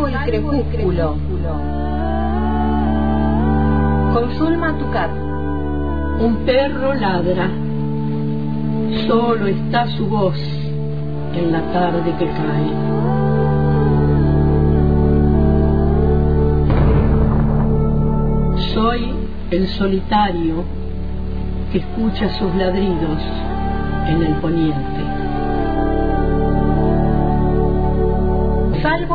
Salvo el crepúsculo. Con Zulma Tucat. Un perro ladra. Solo está su voz en la tarde que cae. Soy el solitario que escucha sus ladridos en el poniente.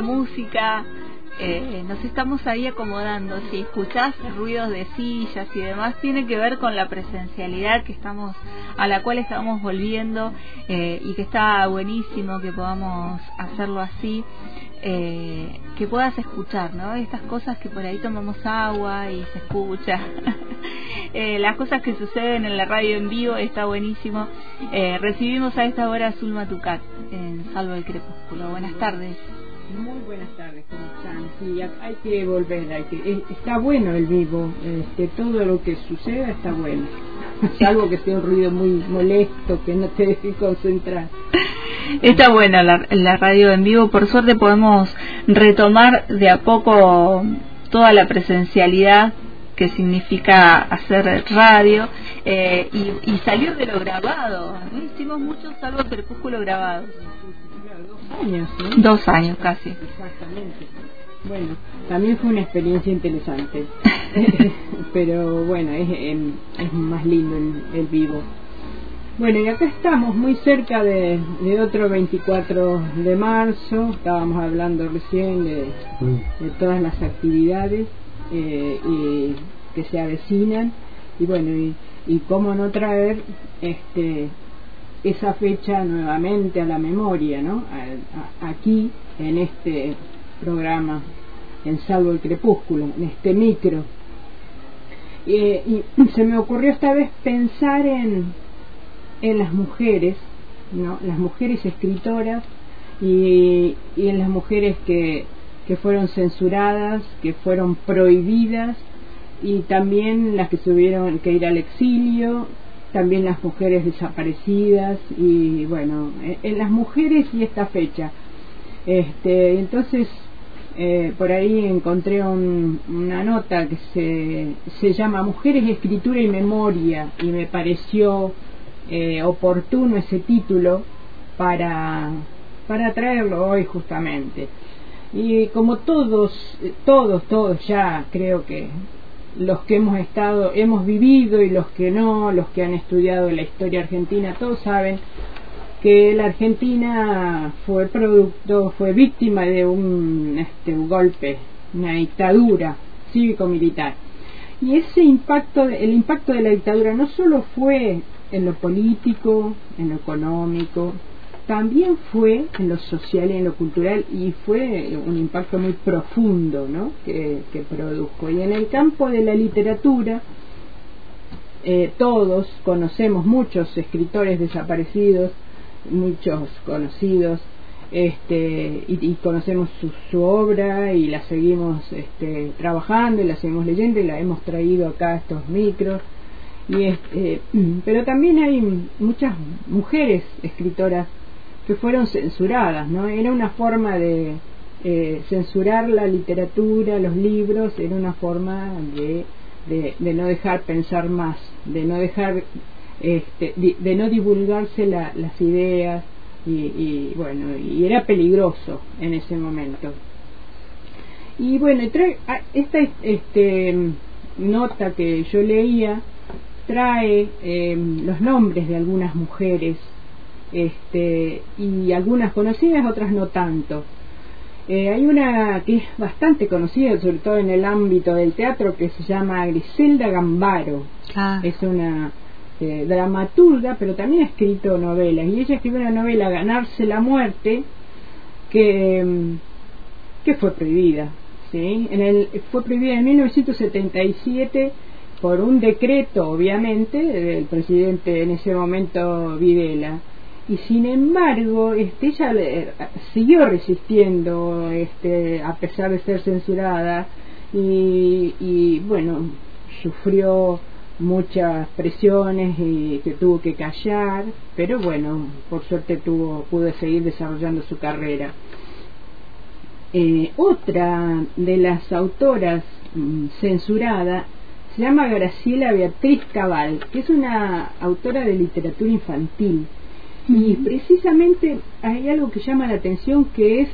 Música eh, nos estamos ahí acomodando. Si escuchás ruidos de sillas y demás, tiene que ver con la presencialidad que estamos, a la cual estamos volviendo eh, y que está buenísimo que podamos hacerlo así. Eh, que puedas escuchar, ¿no? Estas cosas que por ahí tomamos agua y se escucha. eh, las cosas que suceden en la radio en vivo está buenísimo. Eh, recibimos a esta hora a Zulma Tucat en Salvo el Crepúsculo. Buenas tardes. Muy buenas tardes, ¿cómo están? Sí, hay que volver, hay que, eh, está bueno el vivo, este, todo lo que suceda está bueno, salvo que sea un ruido muy molesto, que no te deje concentrar. Está buena la, la radio en vivo, por suerte podemos retomar de a poco toda la presencialidad que significa hacer radio eh, y, y salir de lo grabado. ¿no? Hicimos mucho salvo crepúsculo grabado. Dos años, ¿no? Dos años casi. Exactamente. Bueno, también fue una experiencia interesante, pero bueno, es, em, es más lindo el, el vivo. Bueno, y acá estamos muy cerca de, de, otro 24 de marzo, estábamos hablando recién de, de todas las actividades eh, y que se avecinan y bueno, y, y cómo no traer este esa fecha nuevamente a la memoria, ¿no? Aquí, en este programa, en Salvo el Crepúsculo, en este micro. Eh, y se me ocurrió esta vez pensar en, en las mujeres, ¿no? las mujeres escritoras y, y en las mujeres que, que fueron censuradas, que fueron prohibidas y también las que tuvieron que ir al exilio, también las mujeres desaparecidas y bueno, en las mujeres y esta fecha. Este, entonces eh, por ahí encontré un, una nota que se, se llama Mujeres, Escritura y Memoria y me pareció eh, oportuno ese título para, para traerlo hoy justamente. Y como todos, todos, todos ya creo que los que hemos estado, hemos vivido y los que no, los que han estudiado la historia argentina, todos saben que la Argentina fue producto, fue víctima de un, este, golpe, una dictadura cívico-militar. Y ese impacto, el impacto de la dictadura no solo fue en lo político, en lo económico, también fue en lo social y en lo cultural y fue un impacto muy profundo ¿no? que, que produjo. Y en el campo de la literatura, eh, todos conocemos muchos escritores desaparecidos, muchos conocidos, este, y, conocemos su, su, obra y la seguimos este, trabajando y la seguimos leyendo y la hemos traído acá a estos micros. Y este, pero también hay muchas mujeres escritoras que fueron censuradas, ¿no? Era una forma de eh, censurar la literatura, los libros, era una forma de, de, no dejar pensar más, de no dejar, este, de, no divulgarse la, las ideas, y, bueno, y era peligroso en ese momento. Y bueno, ah, esta este, nota que yo leía trae em, los nombres de algunas mujeres este, y algunas conocidas, otras no tanto. Eh, hay una que es bastante conocida, sobre todo en el ámbito del teatro, que se llama Griselda Gambaro. Ah. Es una eh, dramaturga, pero también ha escrito novelas. Y ella escribió una novela, Ganarse la Muerte, que, mm, que fue prohibida. ¿sí? En el, fue prohibida en 1977 por un decreto, obviamente, del presidente en ese momento Videla y sin embargo este, ella eh, siguió resistiendo este, a pesar de ser censurada y, bueno sufrió muchas presiones y que tuvo que callar pero bueno por suerte tuvo pudo seguir desarrollando su carrera. Eh, otra de las autoras mm, censurada se llama Graciela Beatriz Cabal que es una autora de literatura infantil y precisamente hay algo que llama la atención que es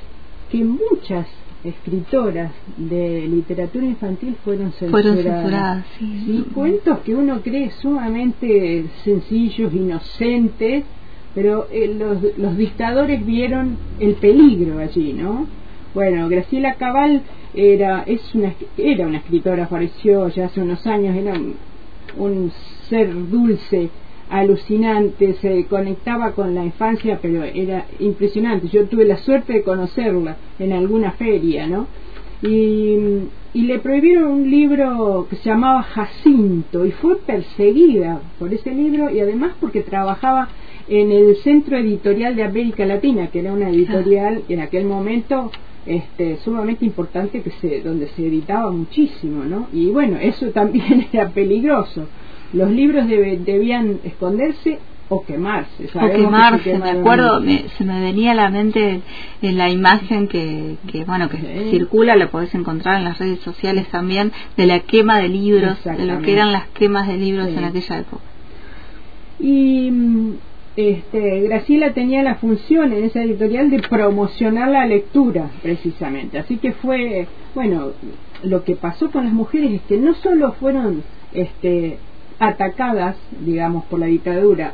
que muchas escritoras de literatura infantil fueron censuradas. y cuentos que uno cree sumamente sencillos, inocentes, pero eh, los, los dictadores vieron el peligro allí, ¿no? Bueno, Graciela Cabal era, es una, era una escritora, apareció ya hace unos años, era un ser dulce, alucinante, se conectaba con la infancia, pero era impresionante. Yo tuve la suerte de conocerla en alguna feria, ¿no? Y, y le prohibieron un libro que se llamaba Jacinto y fue perseguida por ese libro y además porque trabajaba en el Centro Editorial de América Latina, que era una editorial en aquel momento este, sumamente importante que se, donde se editaba muchísimo, ¿no? Y bueno, eso también era peligroso los libros debían esconderse o quemarse. o quemarse, me acuerdo, se me venía a la mente en la imagen que, que bueno, que circula, la podés encontrar en las redes sociales también, de la quema de libros, de lo que eran las quemas de libros en aquella época. Y este, Graciela tenía la función en esa editorial de promocionar la lectura, precisamente. Así que fue, bueno, lo que pasó con las mujeres es que no solo fueron este, atacadas, digamos, por la dictadura,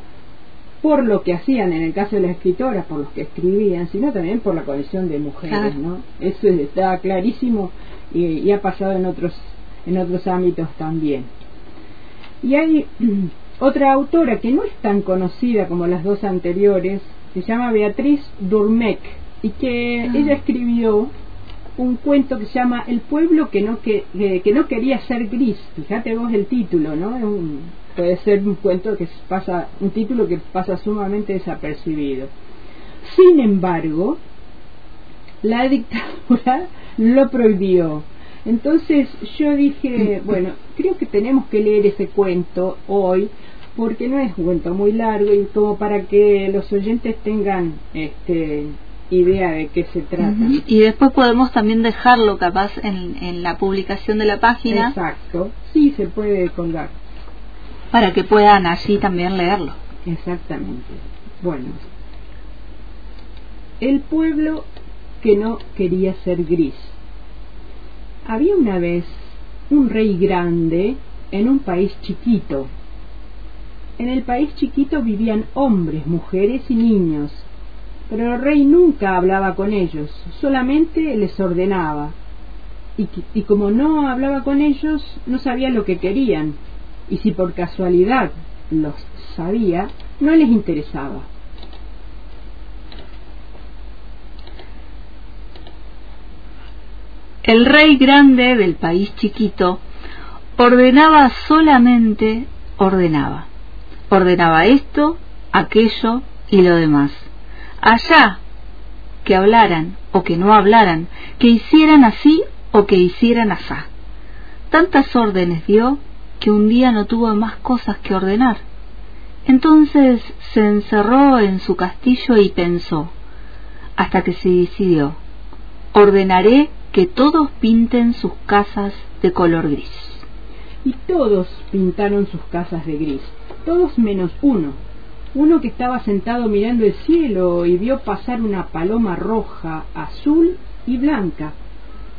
por lo que hacían en el caso de las escritoras, por los que escribían, sino también por la condición de mujeres, ¿no? Eso está clarísimo y, ha pasado en otros en otros ámbitos también. Y hay otra autora que no es tan conocida como las dos anteriores, se llama Beatriz Durmec y que ah. ella escribió un cuento que se llama El pueblo que no, que, que no quería ser gris. Fíjate vos el título, ¿no? puede ser un cuento que pasa, un título que pasa sumamente desapercibido. Sin embargo, la dictadura lo prohibió. Entonces yo dije, bueno, creo que tenemos que leer ese cuento hoy porque no es un cuento muy largo y como para que los oyentes tengan este idea de qué se trata. Y después podemos también dejarlo capaz en, en la publicación de la página. Exacto, sí se puede colgar. Para que puedan allí también leerlo. Exactamente. Bueno, el pueblo que no quería ser gris. Había una vez un rey grande en un país chiquito. En el país chiquito vivían hombres, mujeres y niños pero el rey nunca hablaba con ellos, solamente les ordenaba. Y, y, como no hablaba con ellos, no sabía lo que querían, y si por casualidad los sabía, no les interesaba. El rey grande del país chiquito ordenaba solamente, ordenaba. Ordenaba esto, aquello y lo demás allá que hablaran o que no hablaran, que hicieran así o que hicieran asá. Tantas órdenes dio que un día no tuvo más cosas que ordenar. Entonces se encerró en su castillo y pensó, hasta que se decidió, ordenaré que todos pinten sus casas de color gris. Y todos pintaron sus casas de gris, todos menos uno, uno que estaba sentado mirando el cielo y vio pasar una paloma roja, azul y blanca.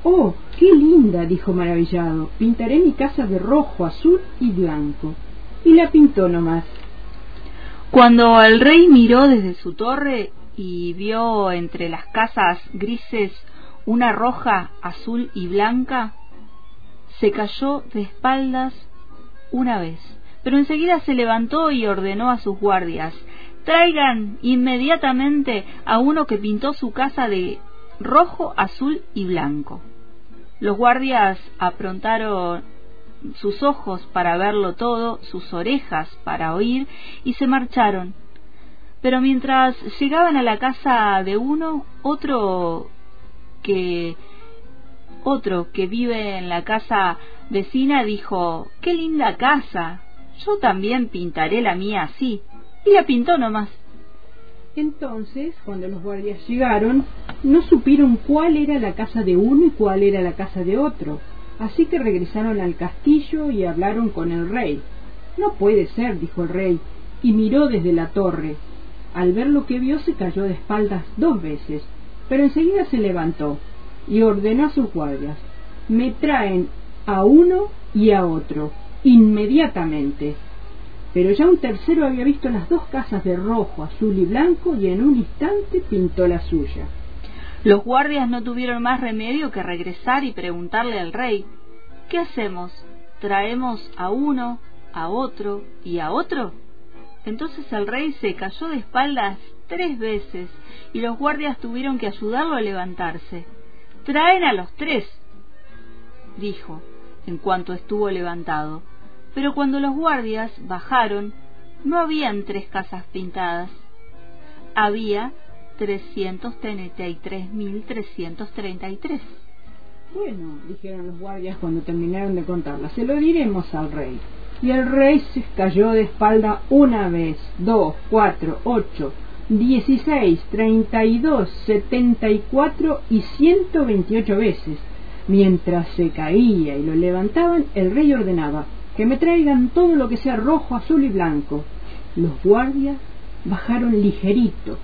Oh, qué linda, dijo maravillado. Pintaré mi casa de rojo, azul y blanco. Y la pintó nomás. Cuando el rey miró desde su torre y vio entre las casas grises una roja, azul y blanca, se cayó de espaldas una vez, pero enseguida se levantó y ordenó a sus guardias traigan inmediatamente a uno que pintó su casa de rojo, azul y blanco. Los guardias aprontaron sus ojos para verlo todo, sus orejas para oír, y se marcharon. Pero mientras llegaban a la casa de uno, otro que otro que vive en la casa vecina dijo Qué linda casa. Yo también pintaré la mía así. Y la pintó nomás. Entonces, cuando los guardias llegaron, no supieron cuál era la casa de uno y cuál era la casa de otro. Así que regresaron al castillo y hablaron con el rey. No puede ser, dijo el rey, y miró desde la torre. Al ver lo que vio se cayó de espaldas dos veces, pero enseguida se levantó y ordenó a sus guardias me traen a uno y a otro, inmediatamente. Pero ya un tercero había visto las dos casas de rojo, azul y blanco y en un instante pintó la suya. Los guardias no tuvieron más remedio que regresar y preguntarle al rey ¿Qué hacemos? ¿Traemos a uno, a otro y a otro? Entonces el rey se cayó de espaldas tres veces y los guardias tuvieron que ayudarlo a levantarse. Traen a los tres, dijo, en cuanto estuvo levantado. Pero cuando los guardias bajaron, no habían tres casas pintadas. Había 333.333. Bueno, dijeron los guardias cuando terminaron de contarla, se lo diremos al rey. Y el rey se cayó de espalda una vez, dos, cuatro, ocho, 16, 32, 74 y 128 veces. Mientras se caía y lo levantaban, el rey ordenaba que me traigan todo lo que sea rojo, azul y blanco. Los guardias bajaron ligerito.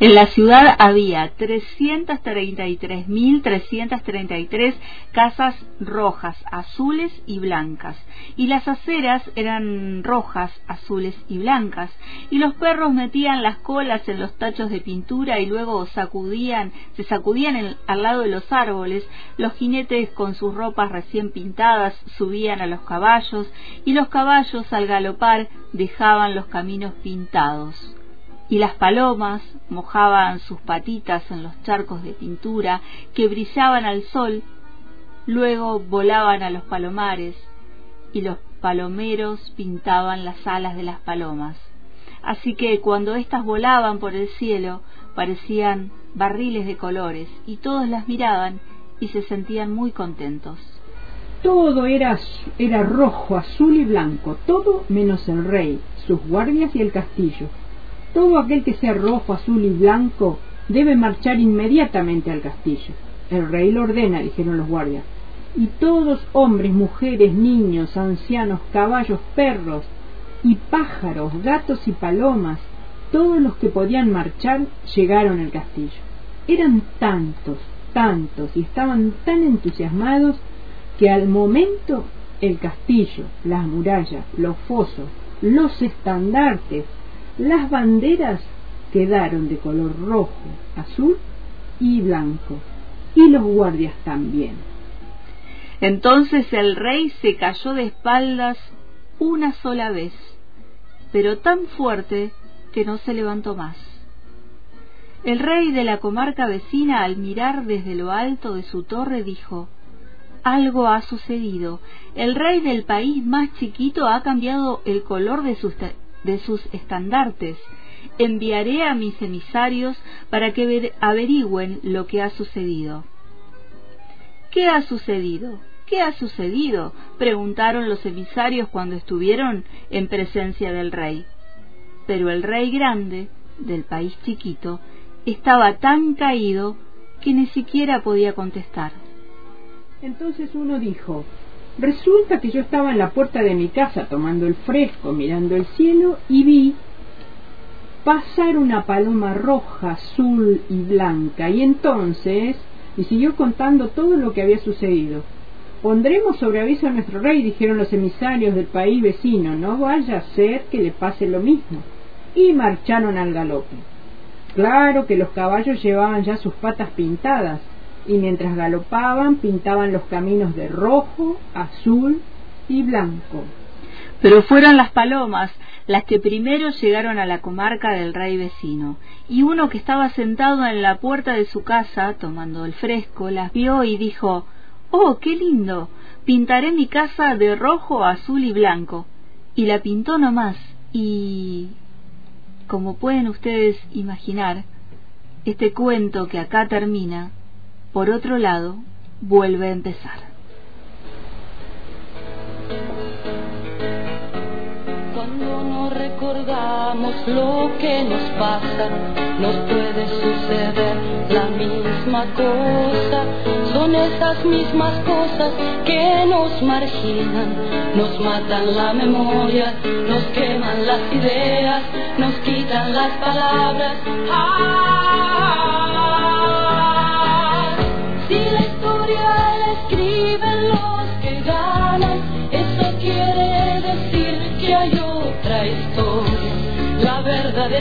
En la ciudad había 333.333 casas rojas, azules y blancas, y las aceras eran rojas, azules y blancas, y los perros metían las colas en los tachos de pintura y luego sacudían, se sacudían al lado de los árboles, los jinetes con sus ropas recién pintadas subían a los caballos, y los caballos al galopar dejaban los caminos pintados y las palomas mojaban sus patitas en los charcos de pintura que brillaban al sol, luego volaban a los palomares y los palomeros pintaban las alas de las palomas. Así que cuando éstas volaban por el cielo parecían barriles de colores y todos las miraban y se sentían muy contentos. Todo era, era rojo, azul y blanco, todo menos el rey, sus guardias y el castillo todo aquel que sea rojo, azul y blanco debe marchar inmediatamente al castillo. El rey lo ordena, dijeron los guardias. Y todos, hombres, mujeres, niños, ancianos, caballos, perros y pájaros, gatos y palomas, todos los que podían marchar llegaron al castillo. Eran tantos, tantos, y estaban tan entusiasmados que al momento el castillo, las murallas, los fosos, los estandartes, las banderas quedaron de color rojo, azul y blanco, y los guardias también. Entonces el rey se cayó de espaldas una sola vez, pero tan fuerte que no se levantó más. El rey de la comarca vecina, al mirar desde lo alto de su torre, dijo Algo ha sucedido. El rey del país más chiquito ha cambiado el color de sus de sus estandartes. Enviaré a mis emisarios para que averigüen lo que ha sucedido. ¿Qué ha sucedido? ¿Qué ha sucedido? preguntaron los emisarios cuando estuvieron en presencia del rey. Pero el rey grande, del país chiquito, estaba tan caído que ni siquiera podía contestar. Entonces uno dijo, Resulta que yo estaba en la puerta de mi casa tomando el fresco, mirando el cielo y vi pasar una paloma roja, azul y blanca. Y entonces, y siguió contando todo lo que había sucedido. Pondremos sobre aviso a nuestro rey, dijeron los emisarios del país vecino, no vaya a ser que le pase lo mismo. Y marcharon al galope. Claro que los caballos llevaban ya sus patas pintadas, y mientras galopaban pintaban los caminos de rojo, azul y blanco. Pero fueron las palomas las que primero llegaron a la comarca del rey vecino, y uno que estaba sentado en la puerta de su casa, tomando el fresco, las vio y dijo Oh, qué lindo. Pintaré mi casa de rojo, azul y blanco. Y la pintó nomás. Y... como pueden ustedes imaginar, este cuento que acá termina, por otro lado, vuelve a empezar. recordamos lo que nos pasa, nos puede suceder la misma cosa. Son esas mismas cosas que nos marginan, nos matan la memoria, nos queman las ideas, nos quitan las palabras. Ah,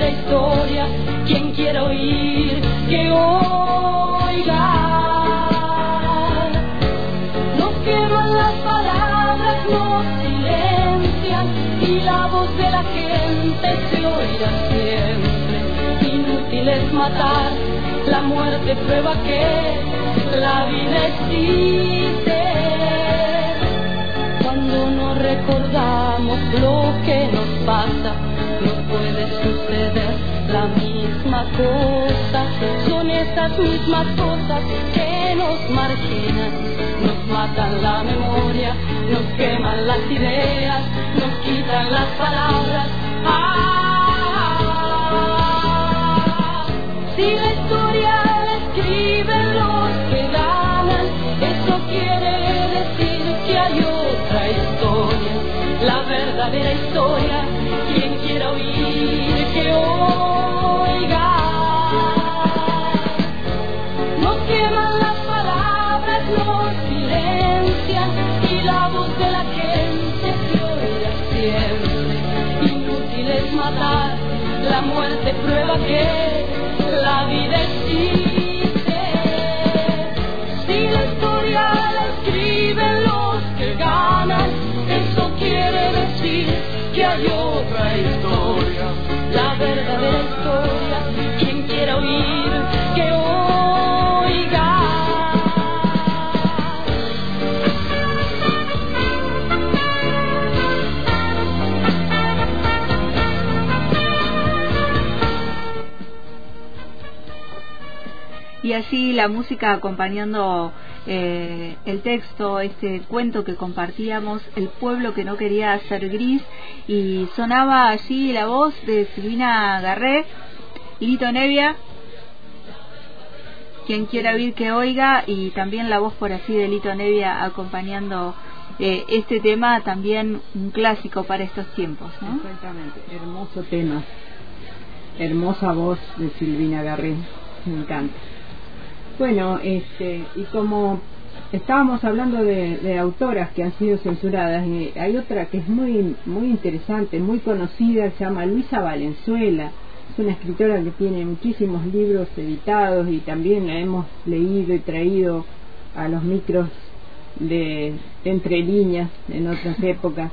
verdadera historia. Quien quiera oír, que oiga. Nos queman las palabras, nos silencian y la voz de la gente se oirá siempre. Inútil es matar, la muerte prueba que la vida existe cuando no recordamos lo que nos Esas mismas cosas que nos marginan, nos matan la memoria, nos queman las ideas, nos quitan las palabras. La muerte prueba que la vida existe. Y allí la música acompañando eh, el texto, este cuento que compartíamos, El pueblo que no quería ser gris, y sonaba allí la voz de Silvina Garré, Lito Nevia, quien quiera oír que oiga, y también la voz por así de Lito Nevia acompañando eh, este tema, también un clásico para estos tiempos. Exactamente, hermoso tema, hermosa voz de Silvina Garré, me encanta. Bueno, este, y como estábamos hablando de, autoras que han sido censuradas, y hay otra que es muy, muy interesante, muy conocida, se llama Luisa Valenzuela. Es una escritora que tiene muchísimos libros editados y también la hemos leído y traído a los micros de entre líneas en otras épocas.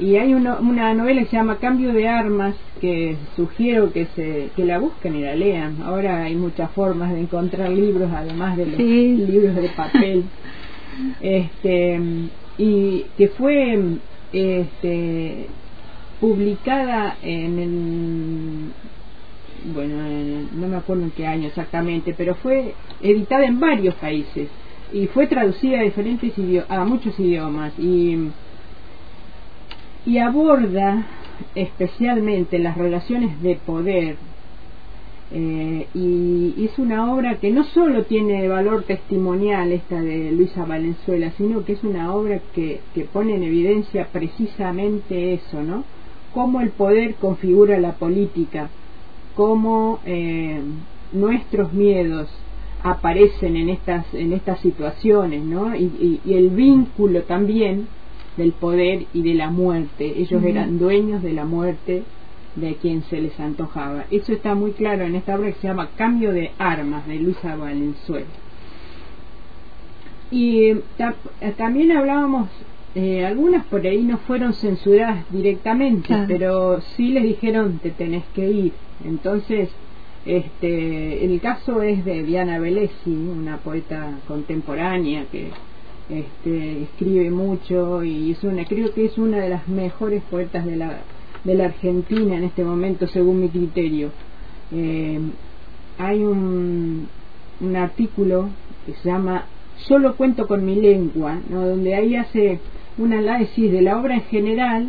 Y hay uno, una novela que se llama Cambio de Armas que sugiero que se que la busquen y la lean. Ahora hay muchas formas de encontrar libros además de los Sí. libros de papel. este y que fue este publicada en el bueno, en- no me acuerdo en qué año exactamente, pero fue editada en varios países y fue traducida a diferentes idiomas, a muchos idiomas y y aborda especialmente las relaciones de poder eh, y es una obra que no solo tiene valor testimonial esta de Luisa Valenzuela, sino que es una obra que, que pone en evidencia precisamente eso, ¿no? Cómo el poder configura la política cómo eh, nuestros miedos aparecen en estas en estas situaciones no y, y, el vínculo también del poder y de la muerte. Ellos eran dueños de la muerte de quien se les antojaba. Eso está muy claro en esta obra que se llama Cambio de armas de Luisa Valenzuela. Y también hablábamos eh, algunas por ahí no fueron censuradas directamente pero sí les dijeron te tenés que ir entonces este, el caso es de Diana Velesi, una poeta contemporánea que este, escribe mucho y es una, creo que es una de las mejores poetas de la, de la Argentina en este momento, según mi criterio. Eh, hay un, un artículo que se llama Solo cuento con mi lengua, ¿no? donde ahí hace un análisis de la obra en general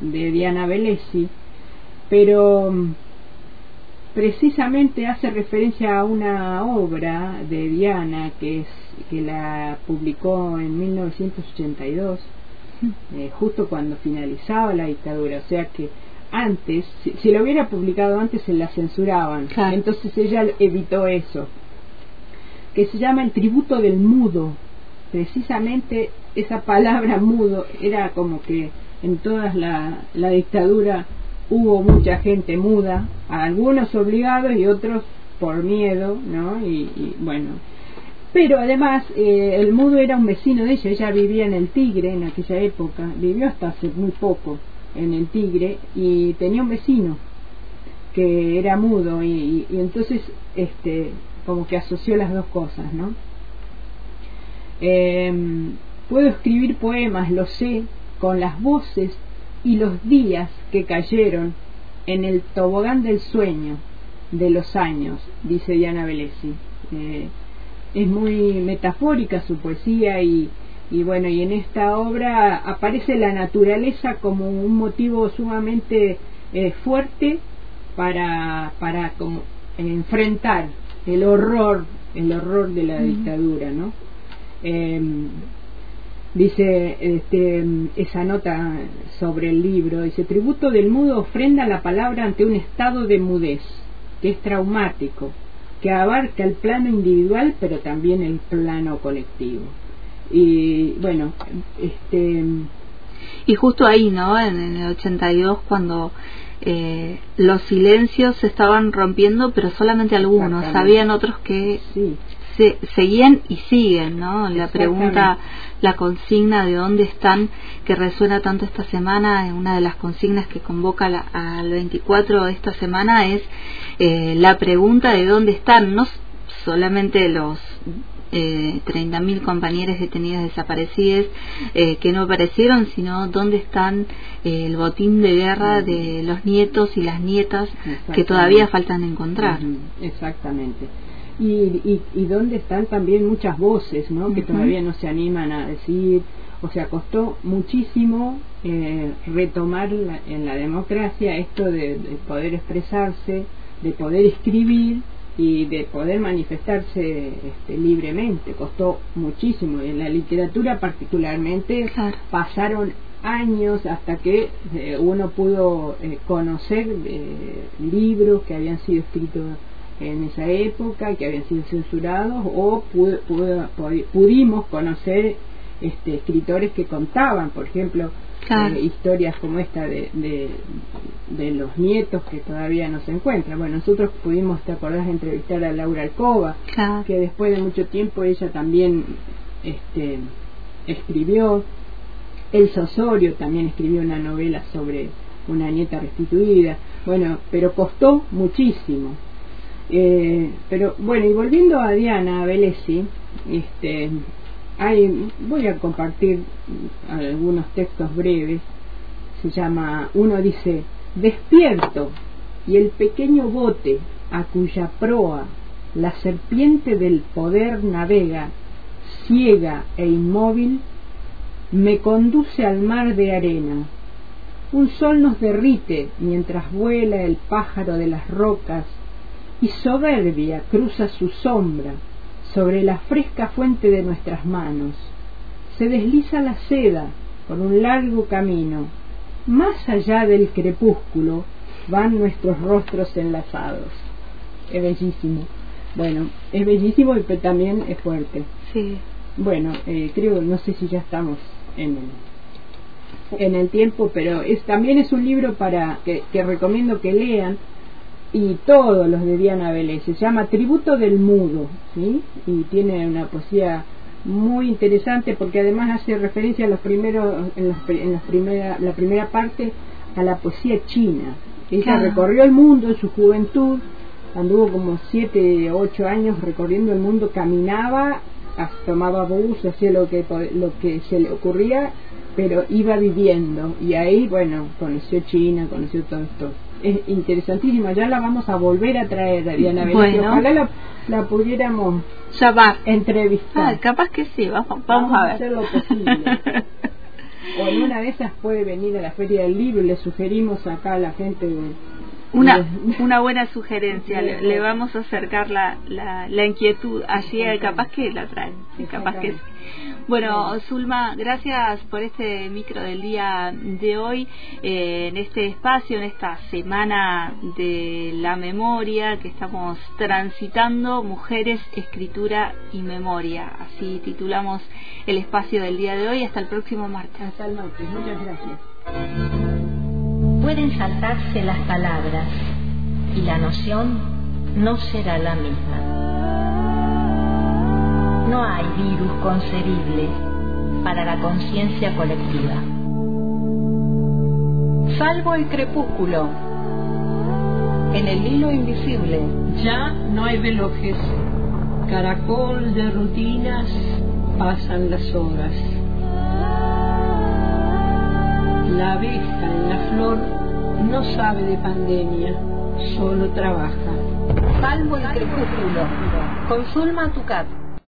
de Diana Velesi, pero precisamente hace referencia a una obra de Diana que es que la publicó en 1982 eh, justo cuando finalizaba la dictadura. O sea que antes si, si lo hubiera publicado antes se la censuraban. Entonces ella evitó eso que se llama el tributo del mudo. Precisamente esa palabra mudo era como que en toda la, la dictadura hubo mucha gente muda, algunos obligados y otros por miedo, ¿no? Y, bueno, pero además eh, el mudo era un vecino de ella, ella vivía en el Tigre en aquella época, vivió hasta hace muy poco en el Tigre y tenía un vecino que era mudo y, entonces este como que asoció las dos cosas, ¿no? Eh, puedo escribir poemas, lo sé, con las voces y los días que cayeron en el tobogán del sueño de los años, dice Diana Velesi. Eh, es muy metafórica su poesía y, y bueno, y en esta obra aparece la naturaleza como un motivo sumamente eh, fuerte para, para como enfrentar el horror, el horror de la dictadura, ¿no? Eh, dice este, esa nota sobre el libro, dice, tributo del mudo ofrenda la palabra ante un estado de mudez, que es traumático, que abarca el plano individual, pero también el plano colectivo. Y bueno, este... Y justo ahí, ¿no? En, el 82, cuando eh, los silencios se estaban rompiendo, pero solamente algunos. Habían otros que sí se, seguían y siguen, ¿no? La pregunta, la consigna de dónde están, que resuena tanto esta semana, una de las consignas que convoca al 24 de esta semana es eh, la pregunta de dónde están, no solamente los eh, 30.000 compañeros detenidos desaparecidos eh, que no aparecieron, sino dónde están eh, el botín de guerra de los nietos y las nietas que todavía faltan encontrar. Exactamente y, y, dónde están también muchas voces ¿no? que todavía no se animan a decir. O sea costó muchísimo eh, retomar en la democracia esto de, poder expresarse de poder escribir y de poder manifestarse este, libremente. Costó muchísimo. Y en la literatura particularmente pasaron años hasta que eh, uno pudo eh, conocer libros que habían sido escritos en esa época que habían sido censurados o pudimos conocer este, escritores que contaban, por ejemplo, eh, historias como esta de, de, los nietos que todavía no se encuentran. Bueno, nosotros pudimos, ¿te acordás, entrevistar a Laura Alcoba, que después de mucho tiempo ella también este, escribió. El Osorio también escribió una novela sobre una nieta restituida. Bueno, pero costó muchísimo eh, pero bueno, y volviendo a Diana Velesi, este, hay, voy a compartir algunos textos breves. Se llama, uno dice, despierto y el pequeño bote a cuya proa la serpiente del poder navega, ciega e inmóvil, me conduce al mar de arena. Un sol nos derrite mientras vuela el pájaro de las rocas y soberbia cruza su sombra sobre la fresca fuente de nuestras manos. Se desliza la seda por un largo camino. Más allá del crepúsculo, van nuestros rostros enlazados. Es bellísimo. Bueno, es bellísimo pero también es fuerte. Sí. Bueno, eh, creo, no sé si ya estamos en el, en el tiempo, pero es también es un libro para que, que recomiendo que lean y todos los de Diana Vélez. Se llama Tributo del Mudo, ¿sí? Y tiene una poesía muy interesante porque además hace referencia a los primeros, en, las, en primera, la primera parte a la poesía china. Ella Claro. recorrió el mundo en su juventud, anduvo como siete, ocho años recorriendo el mundo, caminaba, tomaba bus, hacía lo que, lo que se le ocurría, pero iba viviendo. Y ahí, bueno, conoció China, conoció todo esto. Es interesantísima, ya la vamos a volver a traer Diana y Bueno. Ojalá la, la pudiéramos va. entrevistar. Ah, capaz que sí, vamos, vamos, a ver. hacer lo posible. o en una de esas puede venir a la Feria del Libro y le sugerimos acá a la gente de- Una, una buena sugerencia, le, le vamos a acercar la, la, la inquietud allí, capaz que la traen, capaz que sí. Bueno, Zulma, gracias por este micro del día de hoy, eh, en este espacio, en esta semana de la memoria que estamos transitando, Mujeres, Escritura y Memoria. Así titulamos el espacio del día de hoy. Hasta el próximo martes. Hasta el martes. Muchas gracias. Pueden saltarse las palabras y la noción no será la misma. No hay virus concebible para la conciencia colectiva. Salvo el crepúsculo, en el hilo invisible, Ya no hay velojes, caracol de rutinas, pasan las horas. La abeja en la flor no sabe de pandemia, solo trabaja. salvo el crepúsculo, con Zulma Tucat.